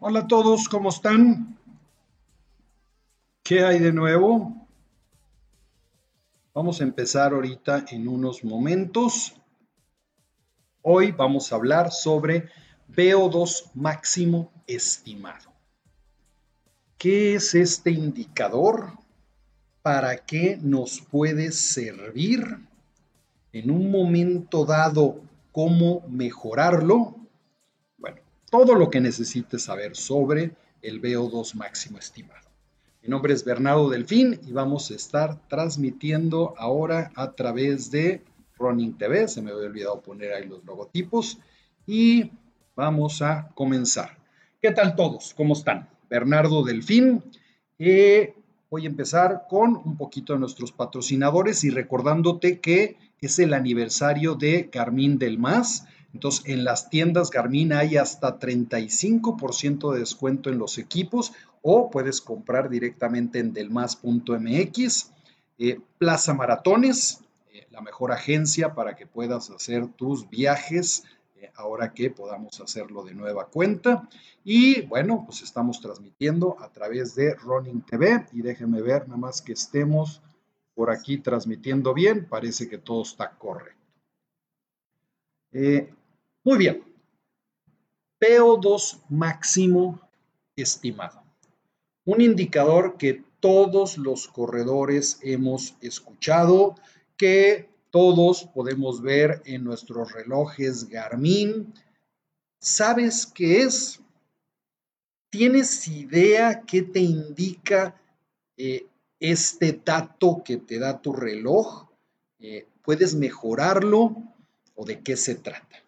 Hola a todos, ¿cómo están? ¿Qué hay de nuevo? Vamos a empezar ahorita en unos momentos. Hoy vamos a hablar sobre VO2 máximo estimado. ¿Qué es este indicador? ¿Para qué nos puede servir? En un momento dado, ¿cómo mejorarlo? Todo lo que necesites saber sobre el VO2 máximo estimado. Mi nombre es Bernardo Delfín y vamos a estar transmitiendo ahora a través de Running TV. Se me había olvidado poner ahí los logotipos y vamos a comenzar. ¿Qué tal todos? ¿Cómo están? Bernardo Delfín. Eh, voy a empezar con un poquito de nuestros patrocinadores y recordándote que es el aniversario de Carmín del Más. Entonces, en las tiendas Garmin hay hasta 35% de descuento en los equipos o puedes comprar directamente en delmas.mx. Eh, Plaza Maratones, eh, la mejor agencia para que puedas hacer tus viajes eh, ahora que podamos hacerlo de nueva cuenta. Y bueno, pues estamos transmitiendo a través de Running TV y déjenme ver nada más que estemos por aquí transmitiendo bien. Parece que todo está correcto. Muy bien. PO2 máximo estimado un indicador que todos los corredores hemos escuchado, que todos podemos ver en nuestros relojes Garmin. ¿Sabes qué es? ¿Tienes idea qué te indica eh, este dato que te da tu reloj? Eh, ¿Puedes mejorarlo o de qué se trata?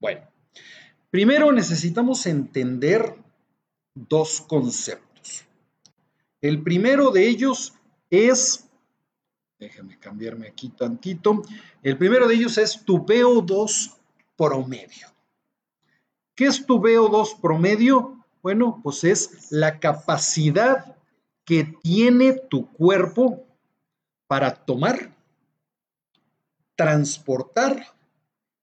Bueno, primero necesitamos entender dos conceptos. El primero de ellos es, déjame cambiarme aquí tantito, el primero de ellos es tu VO2 promedio. ¿Qué es tu VO2 promedio? Bueno, pues es la capacidad que tiene tu cuerpo para tomar, transportar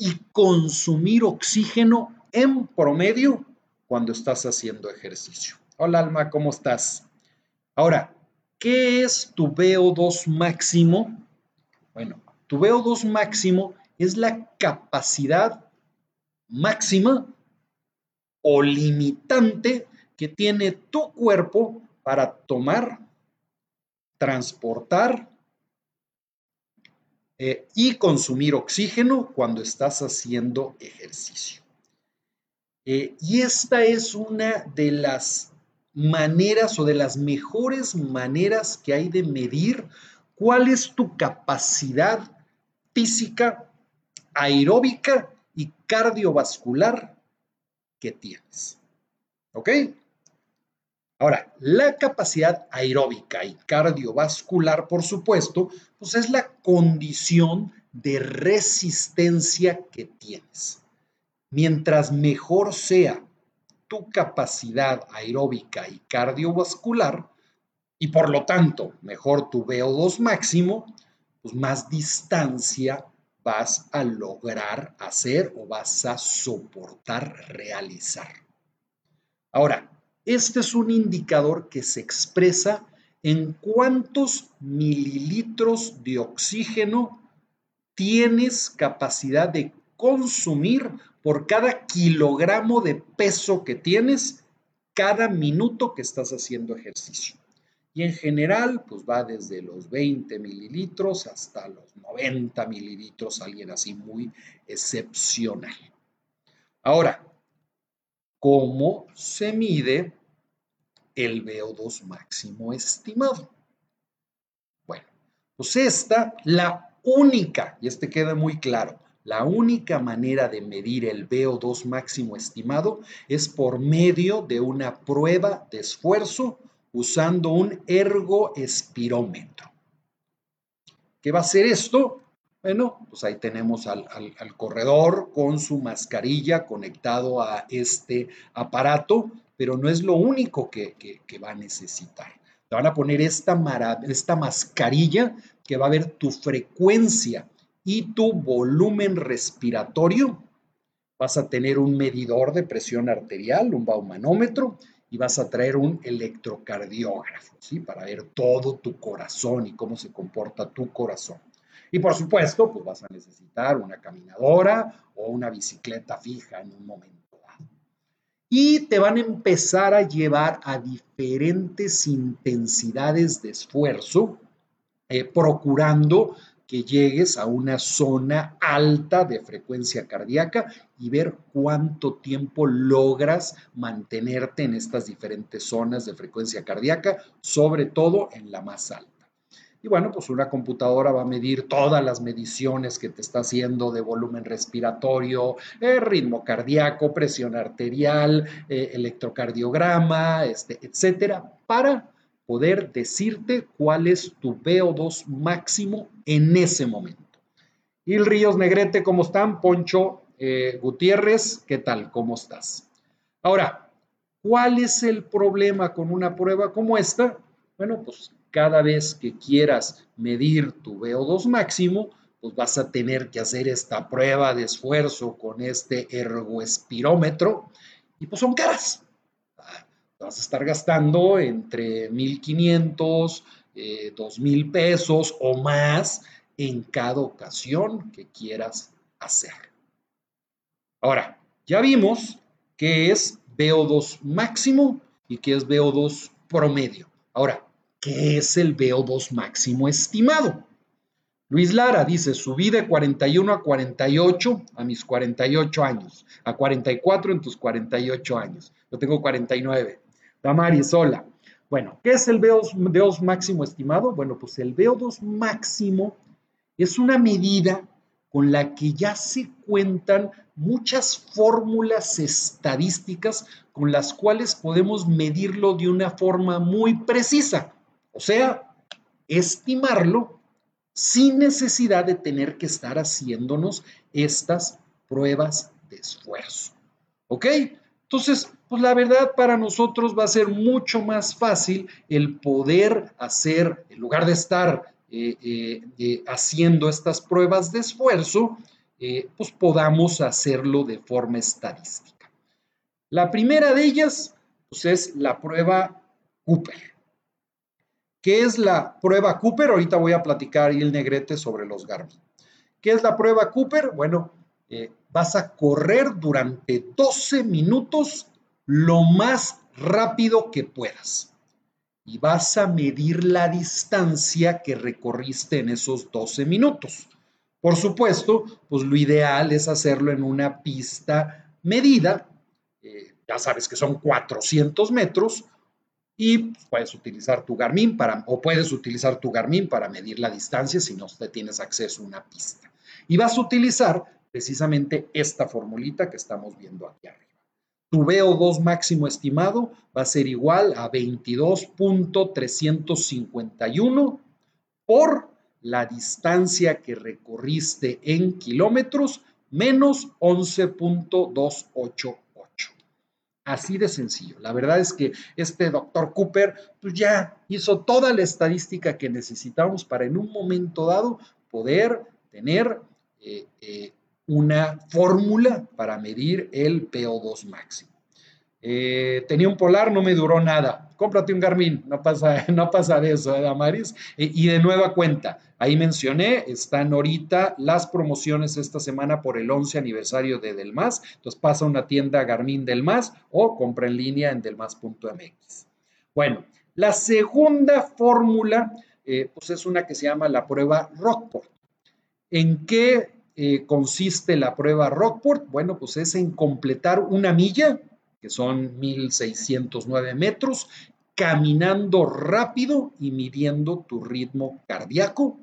y consumir oxígeno en promedio cuando estás haciendo ejercicio. Hola Alma, ¿cómo estás? Ahora, ¿qué es tu VO2 máximo? Bueno, tu VO2 máximo es la capacidad máxima o limitante que tiene tu cuerpo para tomar, transportar eh, y consumir oxígeno cuando estás haciendo ejercicio. Eh, y esta es una de las maneras o de las mejores maneras que hay de medir cuál es tu capacidad física, aeróbica y cardiovascular que tienes. ¿Ok? Ahora, la capacidad aeróbica y cardiovascular, por supuesto, pues es la condición de resistencia que tienes. Mientras mejor sea tu capacidad aeróbica y cardiovascular, y por lo tanto mejor tu VO2 máximo, pues más distancia vas a lograr hacer o vas a soportar realizar. Ahora, este es un indicador que se expresa en cuántos mililitros de oxígeno tienes capacidad de consumir por cada kilogramo de peso que tienes cada minuto que estás haciendo ejercicio. Y en general, pues va desde los 20 mililitros hasta los 90 mililitros, alguien así muy excepcional. Ahora, ¿cómo se mide el VO2 máximo estimado? Bueno, pues esta, la única, y este queda muy claro, la única manera de medir el VO2 máximo estimado es por medio de una prueba de esfuerzo usando un ergoespirómetro. ¿Qué va a hacer esto? Bueno, pues ahí tenemos al, corredor con su mascarilla conectado a este aparato, pero no es lo único que, va a necesitar. Te van a poner esta, esta mascarilla que va a ver tu frecuencia y tu volumen respiratorio vas a tener un medidor de presión arterial, un baumanómetro, y vas a traer un electrocardiógrafo, ¿sí? Para ver todo tu corazón y cómo se comporta tu corazón. Y por supuesto, pues vas a necesitar una caminadora o una bicicleta fija en un momento dado. Y te van a empezar a llevar a diferentes intensidades de esfuerzo, eh, procurando que llegues a una zona alta de frecuencia cardíaca y ver cuánto tiempo logras mantenerte en estas diferentes zonas de frecuencia cardíaca, sobre todo en la más alta. Y bueno, pues una computadora va a medir todas las mediciones que te está haciendo de volumen respiratorio, eh, ritmo cardíaco, presión arterial, eh, electrocardiograma, este, etcétera, para poder decirte cuál es tu VO2 máximo en ese momento. Il Ríos Negrete, ¿cómo están? Poncho eh, Gutiérrez, ¿qué tal? ¿Cómo estás? Ahora, ¿cuál es el problema con una prueba como esta? Bueno, pues cada vez que quieras medir tu VO2 máximo, pues vas a tener que hacer esta prueba de esfuerzo con este ergoespirómetro y pues son caras vas a estar gastando entre 1.500, eh, 2.000 pesos o más en cada ocasión que quieras hacer. Ahora, ya vimos que es VO2 máximo y que es VO2 promedio. Ahora, ¿qué es el VO2 máximo estimado? Luis Lara dice, subí de 41 a 48 a mis 48 años, a 44 en tus 48 años. Yo tengo 49. Tamari Sola. Bueno, ¿qué es el VO2, máximo estimado? Bueno, pues el VO2 máximo es una medida con la que ya se cuentan muchas fórmulas estadísticas con las cuales podemos medirlo de una forma muy precisa, o sea, estimarlo sin necesidad de tener que estar haciéndonos estas pruebas de esfuerzo. ¿Ok? Entonces, pues la verdad para nosotros va a ser mucho más fácil el poder hacer, en lugar de estar eh, eh, eh, haciendo estas pruebas de esfuerzo, pues podamos hacerlo de forma estadística. La primera de ellas, pues es la prueba Cooper. ¿Qué es la prueba Cooper? Ahorita voy a platicar el negrete sobre los Garmin. ¿Qué es la prueba Cooper? Bueno, vas a correr durante 12 minutos lo más rápido que puedas. Y vas a medir la distancia que recorriste en esos 12 minutos. Por supuesto, pues lo ideal es hacerlo en una pista medida. Eh, ya sabes que son 400 metros y puedes utilizar tu Garmin para, o puedes utilizar tu Garmin para medir la distancia si no te tienes acceso a una pista. Y vas a utilizar precisamente esta formulita que estamos viendo aquí arriba tu VO2 máximo estimado va a ser igual a 22.351 por la distancia que recorriste en kilómetros menos 11.288. Así de sencillo. La verdad es que este doctor Cooper pues ya hizo toda la estadística que necesitamos para en un momento dado poder tener eh, eh, una fórmula para medir el PO2 máximo. Eh, tenía un polar, no me duró nada. Cómprate un Garmin, no pasa, no pasa de eso, ¿eh, Damaris? y de nueva cuenta, ahí mencioné, están ahorita las promociones esta semana por el 11 aniversario de Delmas. Entonces pasa a una tienda Garmin Delmas o compra en línea en delmas.mx. Bueno, la segunda fórmula, eh, pues es una que se llama la prueba Rockport. ¿En qué eh, consiste la prueba Rockport? Bueno, pues es en completar una milla, que son 1609 metros, caminando rápido y midiendo tu ritmo cardíaco,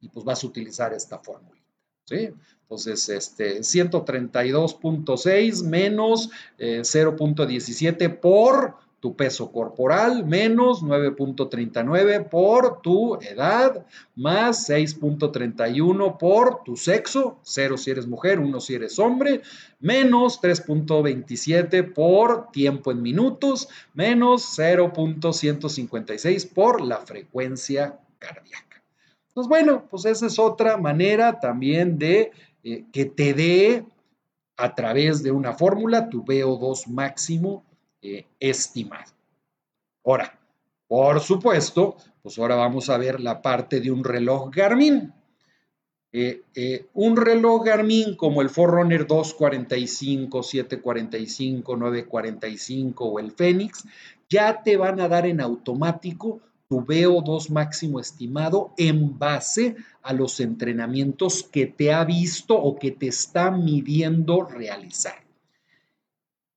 y pues vas a utilizar esta fórmula. ¿sí? Entonces, este, 132.6 menos 0.17 eh, por tu peso corporal menos 9.39 por tu edad más 6.31 por tu sexo, 0 si eres mujer, 1 si eres hombre, menos 3.27 por tiempo en minutos, menos 0.156 por la frecuencia cardíaca. Pues bueno, pues esa es otra manera también de eh, que te dé a través de una fórmula tu VO2 máximo eh, estimado. Ahora, por supuesto, pues ahora vamos a ver la parte de un reloj Garmin. Eh, eh, un reloj Garmin como el Forerunner 245, 745, 945 o el Fénix, ya te van a dar en automático tu VO2 máximo estimado en base a los entrenamientos que te ha visto o que te está midiendo realizar.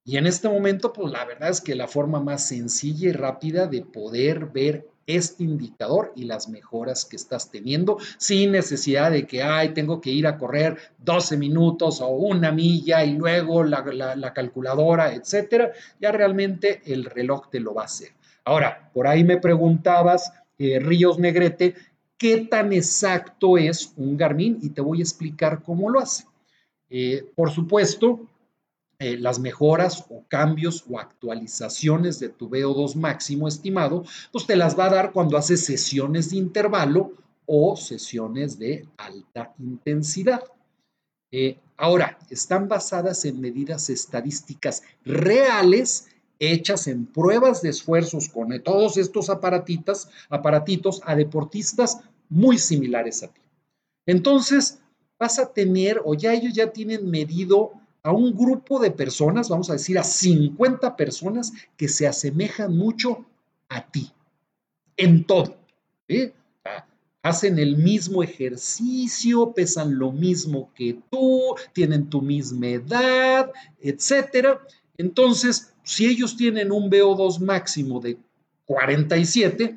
Y en este momento, pues la verdad es que la forma más sencilla y rápida de poder ver este indicador y las mejoras que estás teniendo sin necesidad de que, ay, tengo que ir a correr 12 minutos o una milla y luego la, calculadora, etcétera. Ya realmente el reloj te lo va a hacer. Ahora, por ahí me preguntabas, eh, Ríos Negrete, ¿qué tan exacto es un Garmin? Y te voy a explicar cómo lo hace. Eh, por supuesto, eh, las mejoras o cambios o actualizaciones de tu VO2 máximo estimado, pues te las va a dar cuando haces sesiones de intervalo o sesiones de alta intensidad. ahora, están basadas en medidas estadísticas reales hechas en pruebas de esfuerzos con todos estos aparatitos, aparatitos a deportistas muy similares a ti. Entonces, vas a tener, o ya ellos ya tienen medido a un grupo de personas, vamos a decir a 50 personas que se asemejan mucho a ti, en todo. Hacen el mismo ejercicio, pesan lo mismo que tú, tienen tu misma edad, etcétera. Entonces, si ellos tienen un VO2 máximo de 47,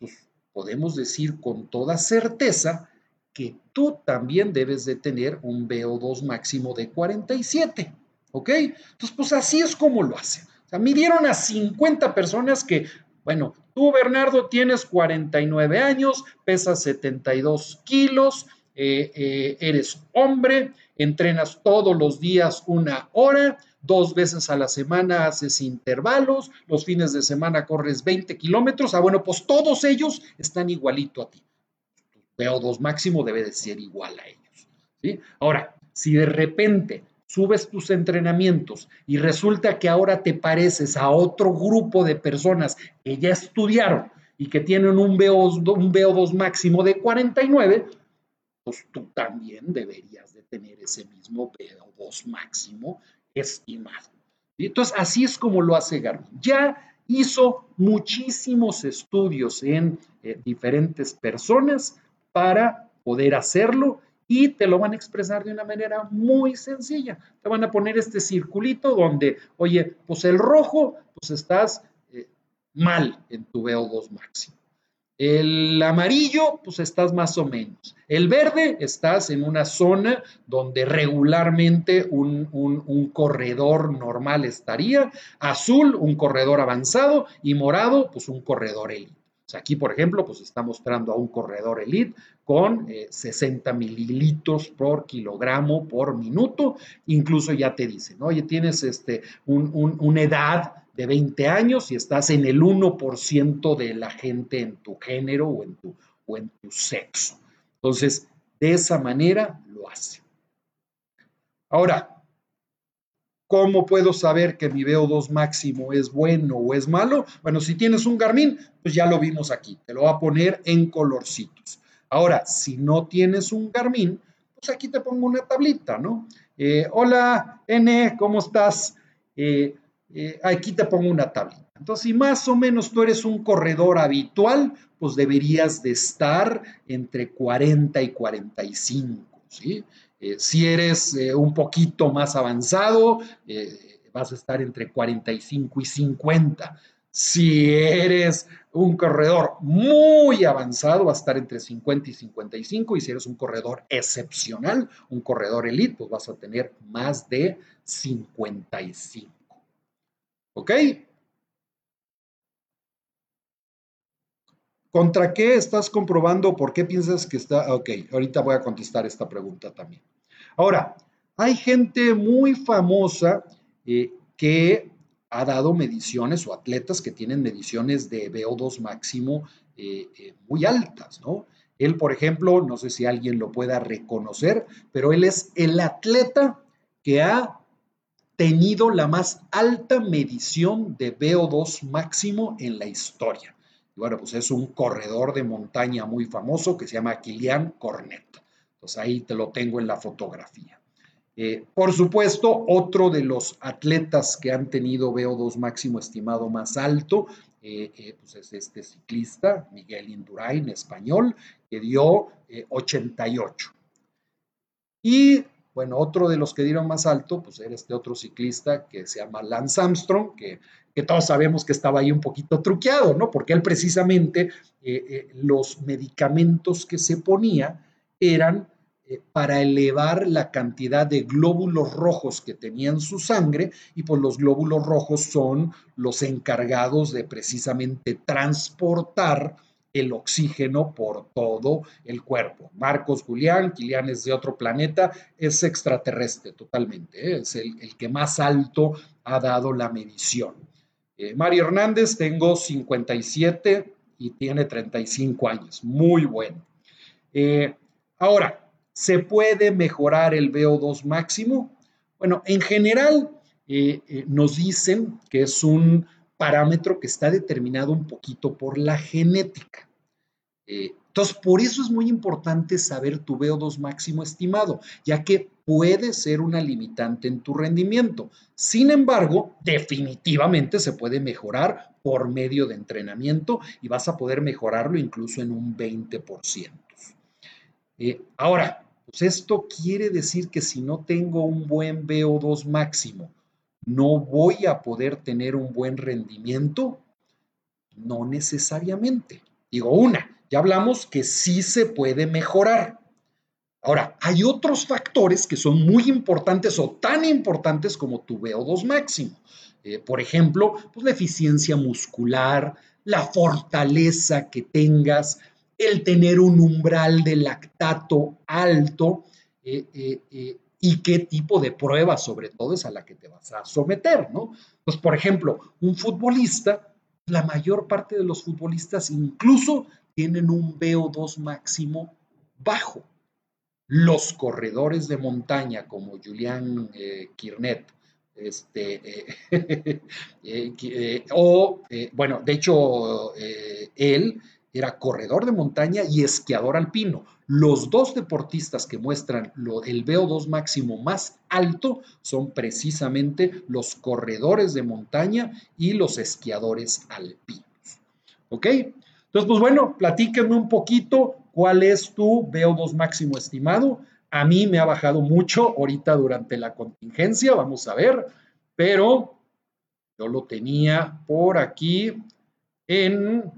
pues podemos decir con toda certeza que tú también debes de tener un VO2 máximo de 47. ¿Ok? Entonces, pues así es como lo hacen. O sea, midieron a 50 personas que, bueno, tú, Bernardo, tienes 49 años, pesas 72 kilos, eh, eh, eres hombre, entrenas todos los días una hora, dos veces a la semana haces intervalos, los fines de semana corres 20 kilómetros, ah, bueno, pues todos ellos están igualito a ti. Tu VO2 máximo debe de ser igual a ellos. Ahora, si de repente subes tus entrenamientos y resulta que ahora te pareces a otro grupo de personas que ya estudiaron y que tienen un VO2, un VO2 máximo de 49, pues tú también deberías de tener ese mismo VO2 máximo estimado. Entonces, así es como lo hace Garmin. Ya hizo muchísimos estudios en eh, diferentes personas para poder hacerlo y te lo van a expresar de una manera muy sencilla. Te van a poner este circulito donde, oye, pues el rojo, pues estás eh, mal en tu VO2 máximo. El amarillo, pues estás más o menos. El verde, estás en una zona donde regularmente un, corredor normal estaría. Azul, un corredor avanzado. Y morado, pues un corredor elite. Aquí, por ejemplo, pues está mostrando a un corredor elite con 60 eh, mililitros por kilogramo por minuto. Incluso ya te dicen, oye, tienes este, una edad de 20 años y estás en el 1% de la gente en tu género o en tu, o en tu sexo. Entonces, de esa manera lo hace. Ahora, ¿cómo puedo saber que mi VO2 máximo es bueno o es malo? Bueno, si tienes un Garmin, pues ya lo vimos aquí, te lo va a poner en colorcitos. Ahora, si no tienes un Garmin, pues aquí te pongo una tablita, ¿no? Eh, hola, N, ¿cómo estás? Eh, eh, aquí te pongo una tablita. Entonces, si más o menos tú eres un corredor habitual, pues deberías de estar entre 40 y 45, ¿sí? Eh, si eres eh, un poquito más avanzado, vas a estar entre 45 y 50. Si eres un corredor muy avanzado, vas a estar entre 50 y 55. Y si eres un corredor excepcional, un corredor elite, pues vas a tener más de 55. ¿Ok? ¿Contra qué estás comprobando? ¿Por qué piensas que está? Ok, ahorita voy a contestar esta pregunta también. Ahora, hay gente muy famosa eh, que ha dado mediciones o atletas que tienen mediciones de VO2 máximo eh, eh, muy altas, ¿no? Él, por ejemplo, no sé si alguien lo pueda reconocer, pero él es el atleta que ha tenido la más alta medición de VO2 máximo en la historia. Y bueno, pues es un corredor de montaña muy famoso que se llama Kilian Cornet. Entonces ahí te lo tengo en la fotografía. Eh, por supuesto, otro de los atletas que han tenido VO2 máximo estimado más alto eh, eh, pues es este ciclista, Miguel Indurain, español, que dio 88. Y bueno, otro de los que dieron más alto, pues era este otro ciclista que se llama Lance Armstrong, que, que todos sabemos que estaba ahí un poquito truqueado, ¿no? Porque él precisamente los medicamentos que se ponía eran eh, para elevar la cantidad de glóbulos rojos que tenía en su sangre y pues los glóbulos rojos son los encargados de precisamente transportar el oxígeno por todo el cuerpo. Marcos Julián, Kilian es de otro planeta, es extraterrestre totalmente, ¿eh? es el, que más alto ha dado la medición. Eh, Mario Hernández, tengo 57 y tiene 35 años, muy bueno. ahora, ¿Se puede mejorar el VO2 máximo? Bueno, en general eh, eh, nos dicen que es un parámetro que está determinado un poquito por la genética. Eh, entonces, por eso es muy importante saber tu VO2 máximo estimado, ya que puede ser una limitante en tu rendimiento. Sin embargo, definitivamente se puede mejorar por medio de entrenamiento y vas a poder mejorarlo incluso en un 20%. ahora, pues esto quiere decir que si no tengo un buen VO2 máximo, no voy a poder tener un buen rendimiento. No necesariamente. Digo, una, ya hablamos que sí se puede mejorar. Ahora, hay otros factores que son muy importantes o tan importantes como tu VO2 máximo. Eh, por ejemplo, pues la eficiencia muscular, la fortaleza que tengas, el tener un umbral de lactato alto eh, eh, y qué tipo de prueba sobre todo es a la que te vas a someter, ¿no? Pues, por ejemplo, un futbolista, la mayor parte de los futbolistas incluso tienen un VO2 máximo bajo. Los corredores de montaña como Julián Kirnet, este, o, bueno, de hecho, él era corredor de montaña y esquiador alpino. Los dos deportistas que muestran el VO2 máximo más alto son precisamente los corredores de montaña y los esquiadores alpinos. ¿Ok? Entonces, pues bueno, platíquenme un poquito cuál es tu VO2 máximo estimado. A mí me ha bajado mucho ahorita durante la contingencia, vamos a ver, pero yo lo tenía por aquí en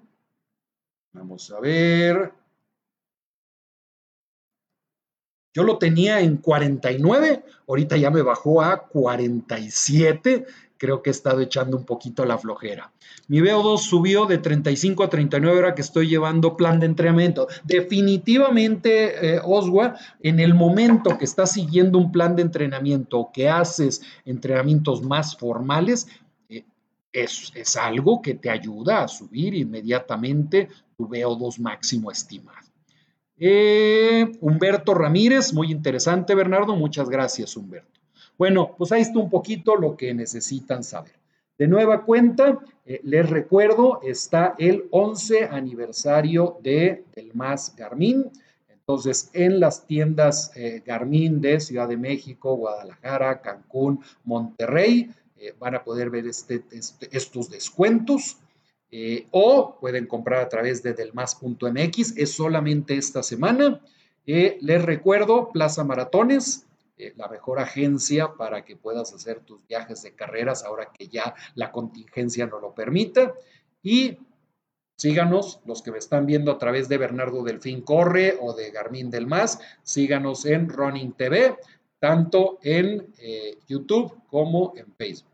Vamos a ver. Yo lo tenía en 49, ahorita ya me bajó a 47. Creo que he estado echando un poquito la flojera. Mi VO2 subió de 35 a 39 ahora que estoy llevando plan de entrenamiento. Definitivamente, eh, Oswa, en el momento que estás siguiendo un plan de entrenamiento o que haces entrenamientos más formales, eh, es, es algo que te ayuda a subir inmediatamente veo VO2 máximo estimado. Eh, Humberto Ramírez, muy interesante, Bernardo. Muchas gracias, Humberto. Bueno, pues ahí está un poquito lo que necesitan saber. De nueva cuenta, eh, les recuerdo, está el 11 aniversario de, del MAS Garmin. Entonces, en las tiendas eh, Garmin de Ciudad de México, Guadalajara, Cancún, Monterrey, van a poder ver este, este, estos descuentos. Eh, o pueden comprar a través de delmas.mx, es solamente esta semana. Eh, les recuerdo, Plaza Maratones, eh, la mejor agencia para que puedas hacer tus viajes de carreras ahora que ya la contingencia no lo permita. Y síganos, los que me están viendo a través de Bernardo Delfín Corre o de Garmin del Más, síganos en Running TV, tanto en YouTube como en Facebook.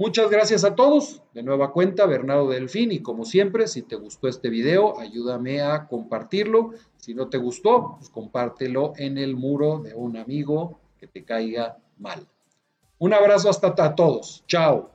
Muchas gracias a todos. De nueva cuenta, Bernardo Delfín. Y como siempre, si te gustó este video, ayúdame a compartirlo. Si no te gustó, pues compártelo en el muro de un amigo que te caiga mal. Un abrazo hasta a todos. Chao.